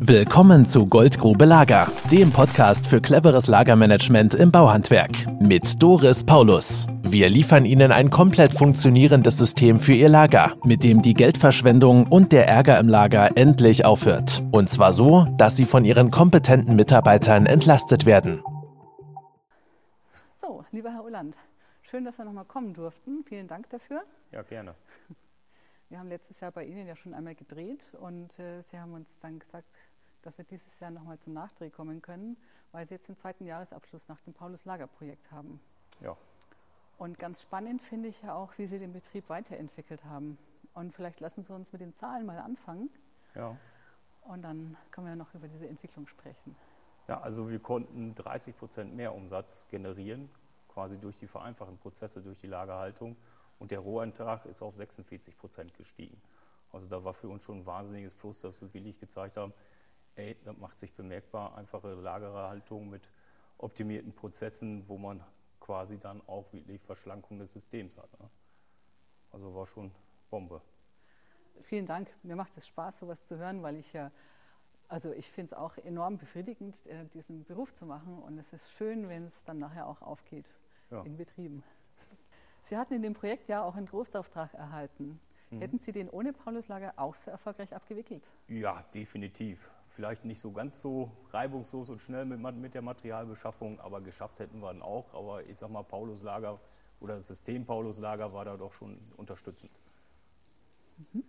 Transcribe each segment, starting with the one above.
Willkommen zu Goldgrube Lager, dem Podcast für cleveres Lagermanagement im Bauhandwerk mit Doris Paulus. Wir liefern Ihnen ein komplett funktionierendes System für Ihr Lager, mit dem die Geldverschwendung und der Ärger im Lager endlich aufhört. Und zwar so, dass Sie von Ihren kompetenten Mitarbeitern entlastet werden. So, lieber Herr Ulland, schön, dass wir nochmal kommen durften. Vielen Dank dafür. Ja, gerne. Wir haben letztes Jahr bei Ihnen ja schon einmal gedreht und äh, Sie haben uns dann gesagt, dass wir dieses Jahr nochmal zum Nachdreh kommen können, weil Sie jetzt den zweiten Jahresabschluss nach dem Paulus-Lager-Projekt haben. Ja. Und ganz spannend finde ich ja auch, wie Sie den Betrieb weiterentwickelt haben. Und vielleicht lassen Sie uns mit den Zahlen mal anfangen. Ja. Und dann können wir noch über diese Entwicklung sprechen. Ja, also wir konnten 30 Prozent mehr Umsatz generieren, quasi durch die vereinfachten Prozesse, durch die Lagerhaltung und der Rohertrag ist auf 46 Prozent gestiegen. Also da war für uns schon ein wahnsinniges Plus, dass wir wirklich gezeigt haben, ey, das macht sich bemerkbar, einfache Lagerhaltung mit optimierten Prozessen, wo man quasi dann auch wirklich Verschlankung des Systems hat. Ne? Also war schon Bombe. Vielen Dank. Mir macht es Spaß, sowas zu hören, weil ich ja, also ich finde es auch enorm befriedigend, äh, diesen Beruf zu machen. Und es ist schön, wenn es dann nachher auch aufgeht ja. in Betrieben. Sie hatten in dem Projekt ja auch einen Großauftrag erhalten. Mhm. Hätten Sie den ohne Pauluslager auch so erfolgreich abgewickelt? Ja, definitiv. Vielleicht nicht so ganz so reibungslos und schnell mit, mit der Materialbeschaffung, aber geschafft hätten wir ihn auch. Aber ich sag mal, Pauluslager oder das System Pauluslager war da doch schon unterstützend. Mhm.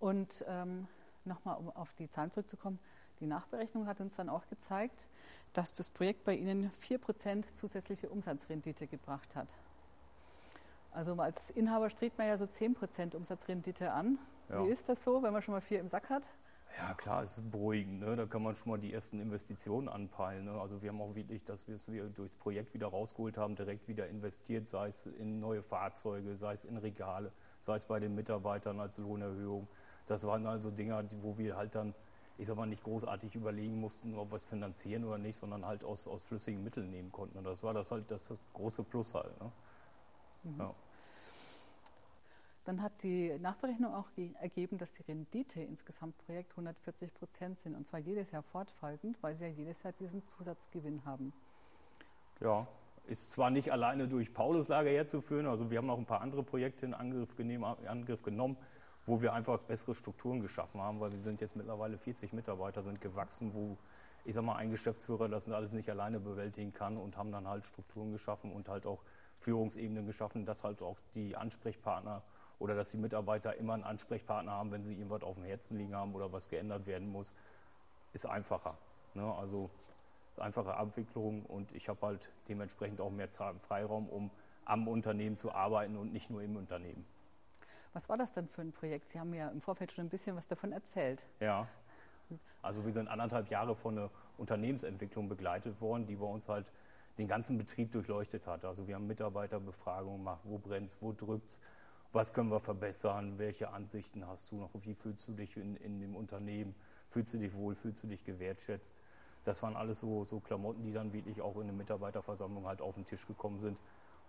Und ähm, nochmal, um auf die Zahlen zurückzukommen, die Nachberechnung hat uns dann auch gezeigt, dass das Projekt bei Ihnen 4% zusätzliche Umsatzrendite gebracht hat. Also als Inhaber strebt man ja so 10% Umsatzrendite an. Ja. Wie ist das so, wenn man schon mal vier im Sack hat? Ja, klar, ist beruhigend. Ne? Da kann man schon mal die ersten Investitionen anpeilen. Ne? Also wir haben auch wirklich, dass wir es durchs Projekt wieder rausgeholt haben, direkt wieder investiert, sei es in neue Fahrzeuge, sei es in Regale, sei es bei den Mitarbeitern als Lohnerhöhung. Das waren also Dinge, wo wir halt dann, ich sag mal, nicht großartig überlegen mussten, ob wir es finanzieren oder nicht, sondern halt aus, aus flüssigen Mitteln nehmen konnten. Und das war das halt das große Plus halt. Ne? Mhm. Ja. Dann hat die Nachberechnung auch ergeben, dass die Rendite ins Gesamtprojekt 140 Prozent sind und zwar jedes Jahr fortfaltend, weil sie ja jedes Jahr diesen Zusatzgewinn haben. Ja, ist zwar nicht alleine durch Pauluslager herzuführen, also wir haben auch ein paar andere Projekte in Angriff, in Angriff genommen, wo wir einfach bessere Strukturen geschaffen haben, weil wir sind jetzt mittlerweile 40 Mitarbeiter, sind gewachsen, wo ich sag mal, ein Geschäftsführer das alles nicht alleine bewältigen kann und haben dann halt Strukturen geschaffen und halt auch Führungsebenen geschaffen, dass halt auch die Ansprechpartner oder dass die Mitarbeiter immer einen Ansprechpartner haben, wenn sie irgendwas auf dem Herzen liegen haben oder was geändert werden muss, ist einfacher. Ne? Also einfache Abwicklung und ich habe halt dementsprechend auch mehr Freiraum, um am Unternehmen zu arbeiten und nicht nur im Unternehmen. Was war das denn für ein Projekt? Sie haben ja im Vorfeld schon ein bisschen was davon erzählt. Ja, also wir sind anderthalb Jahre von einer Unternehmensentwicklung begleitet worden, die bei uns halt den ganzen Betrieb durchleuchtet hat. Also wir haben Mitarbeiterbefragungen gemacht, wo brennt es, wo drückt es, was können wir verbessern, welche Ansichten hast du noch, wie fühlst du dich in, in dem Unternehmen, fühlst du dich wohl, fühlst du dich gewertschätzt. Das waren alles so, so Klamotten, die dann wirklich auch in der Mitarbeiterversammlung halt auf den Tisch gekommen sind,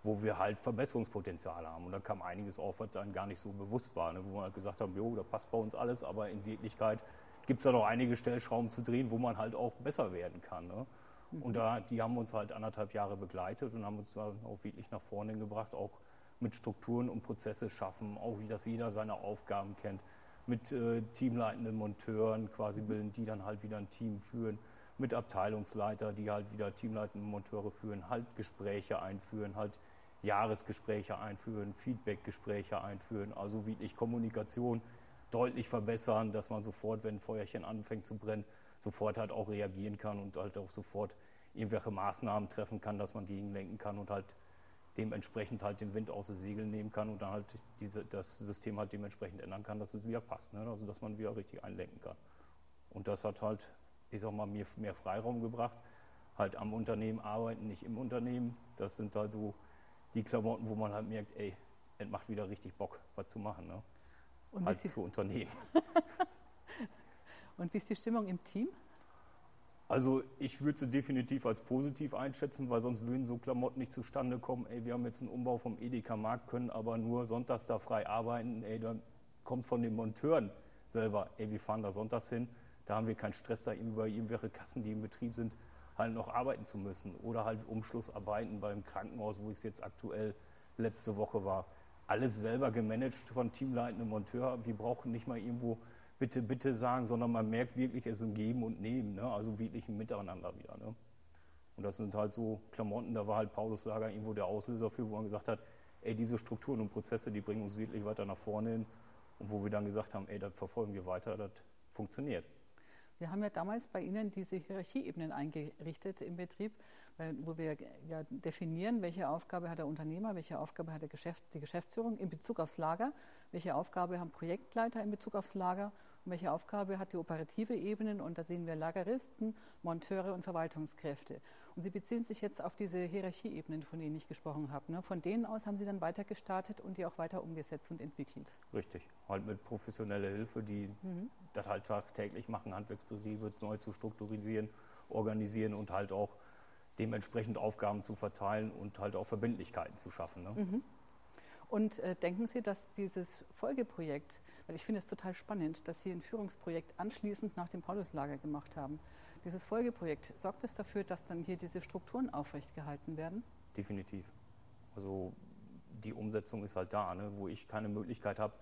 wo wir halt Verbesserungspotenzial haben. Und da kam einiges auf, was dann gar nicht so bewusst war, ne? wo wir halt gesagt haben, jo, da passt bei uns alles, aber in Wirklichkeit gibt es da noch einige Stellschrauben zu drehen, wo man halt auch besser werden kann. Ne? Und da, die haben uns halt anderthalb Jahre begleitet und haben uns da auch wirklich nach vorne gebracht, auch mit Strukturen und Prozesse schaffen, auch wie das jeder seine Aufgaben kennt, mit äh, teamleitenden Monteuren quasi bilden, die dann halt wieder ein Team führen, mit Abteilungsleiter, die halt wieder teamleitende Monteure führen, halt Gespräche einführen, halt Jahresgespräche einführen, Feedbackgespräche einführen, also wirklich Kommunikation deutlich verbessern, dass man sofort, wenn ein Feuerchen anfängt zu brennen, sofort halt auch reagieren kann und halt auch sofort irgendwelche Maßnahmen treffen kann, dass man gegenlenken kann und halt dementsprechend halt den Wind aus den Segeln nehmen kann und dann halt diese, das System halt dementsprechend ändern kann, dass es wieder passt, ne? also dass man wieder richtig einlenken kann. Und das hat halt, ich sag mal, mir mehr Freiraum gebracht, halt am Unternehmen arbeiten, nicht im Unternehmen. Das sind halt so die Klamotten, wo man halt merkt, ey, es macht wieder richtig Bock, was zu machen. Ne? Und halt zu Unternehmen. und wie ist die Stimmung im Team? Also ich würde sie definitiv als positiv einschätzen, weil sonst würden so Klamotten nicht zustande kommen. Ey, wir haben jetzt einen Umbau vom Edeka-Markt, können aber nur sonntags da frei arbeiten. Ey, dann kommt von den Monteuren selber, ey, wir fahren da sonntags hin. Da haben wir keinen Stress, da über irgendwelche Kassen, die im Betrieb sind, halt noch arbeiten zu müssen. Oder halt Umschlussarbeiten beim Krankenhaus, wo ich jetzt aktuell letzte Woche war. Alles selber gemanagt von teamleitendem Monteur. Wir brauchen nicht mal irgendwo bitte, bitte sagen, sondern man merkt wirklich, es ist ein Geben und Nehmen. Ne? Also wirklich ein Miteinander wieder. Ne? Und das sind halt so Klamotten, da war halt Paulus Lager irgendwo der Auslöser für, wo man gesagt hat, ey, diese Strukturen und Prozesse, die bringen uns wirklich weiter nach vorne hin. Und wo wir dann gesagt haben, ey, das verfolgen wir weiter, das funktioniert. Wir haben ja damals bei Ihnen diese Hierarchieebenen eingerichtet im Betrieb, wo wir ja definieren, welche Aufgabe hat der Unternehmer, welche Aufgabe hat Geschäft, die Geschäftsführung in Bezug aufs Lager, welche Aufgabe haben Projektleiter in Bezug aufs Lager und welche Aufgabe hat die operative Ebene. Und da sehen wir Lageristen, Monteure und Verwaltungskräfte. Und Sie beziehen sich jetzt auf diese Hierarchieebenen, von denen ich gesprochen habe. Ne? Von denen aus haben Sie dann weiter gestartet und die auch weiter umgesetzt und entwickelt. Richtig, halt mit professioneller Hilfe, die mhm. das halt tagtäglich machen, Handwerksbetriebe neu zu strukturieren, organisieren und halt auch dementsprechend Aufgaben zu verteilen und halt auch Verbindlichkeiten zu schaffen. Ne? Mhm. Und äh, denken Sie, dass dieses Folgeprojekt, weil ich finde es total spannend, dass Sie ein Führungsprojekt anschließend nach dem Pauluslager gemacht haben, dieses Folgeprojekt, sorgt es dafür, dass dann hier diese Strukturen aufrecht gehalten werden? Definitiv. Also die Umsetzung ist halt da, ne? wo ich keine Möglichkeit habe,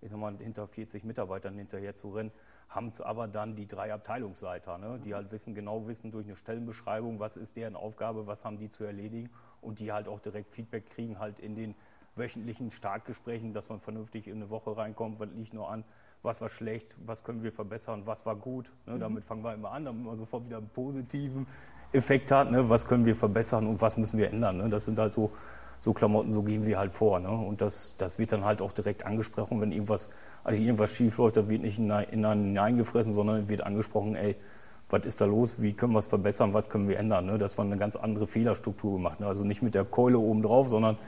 ich sag mal, hinter 40 Mitarbeitern hinterher zu rennen, haben es aber dann die drei Abteilungsleiter, ne? die halt wissen, genau wissen durch eine Stellenbeschreibung, was ist deren Aufgabe, was haben die zu erledigen und die halt auch direkt Feedback kriegen, halt in den wöchentlichen Startgesprächen, dass man vernünftig in eine Woche reinkommt, was liegt nur an, was war schlecht, was können wir verbessern, was war gut. Ne? Mhm. Damit fangen wir immer an, damit man sofort wieder einen positiven Effekt hat. Ne? Was können wir verbessern und was müssen wir ändern. Ne? Das sind halt so, so Klamotten, so gehen wir halt vor. Ne? Und das, das wird dann halt auch direkt angesprochen, wenn irgendwas, also irgendwas schief läuft, da wird nicht in einen hineingefressen, sondern wird angesprochen, ey, was ist da los, wie können wir es verbessern, was können wir ändern. Ne? Dass man eine ganz andere Fehlerstruktur gemacht. Ne? Also nicht mit der Keule oben drauf, sondern,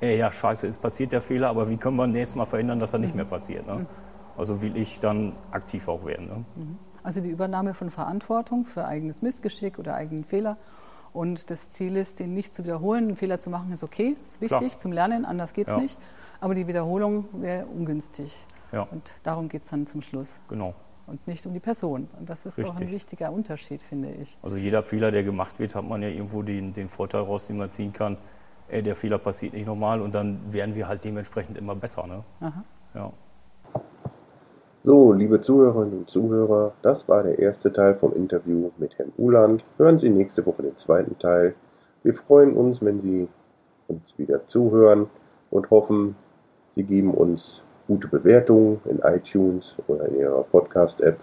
ey, ja, scheiße, es passiert der Fehler, aber wie können wir nächstes Mal verhindern, dass er nicht mehr passiert. Ne? Also will ich dann aktiv auch werden. Ne? Mhm. Also die Übernahme von Verantwortung für eigenes Missgeschick oder eigenen Fehler. Und das Ziel ist, den nicht zu wiederholen. Einen Fehler zu machen ist okay, ist wichtig Klar. zum Lernen, anders geht es ja. nicht. Aber die Wiederholung wäre ungünstig. Ja. Und darum geht es dann zum Schluss. Genau. Und nicht um die Person. Und das ist Richtig. auch ein wichtiger Unterschied, finde ich. Also jeder Fehler, der gemacht wird, hat man ja irgendwo den, den Vorteil raus, den man ziehen kann. Ey, der Fehler passiert nicht nochmal und dann werden wir halt dementsprechend immer besser. Ne? Aha. Ja. So, liebe Zuhörerinnen und Zuhörer, das war der erste Teil vom Interview mit Herrn Uland. Hören Sie nächste Woche den zweiten Teil. Wir freuen uns, wenn Sie uns wieder zuhören und hoffen, Sie geben uns gute Bewertungen in iTunes oder in Ihrer Podcast-App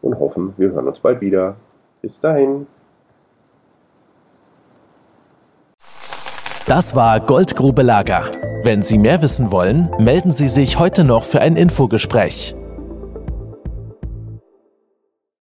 und hoffen, wir hören uns bald wieder. Bis dahin. Das war Goldgrube Lager. Wenn Sie mehr wissen wollen, melden Sie sich heute noch für ein Infogespräch.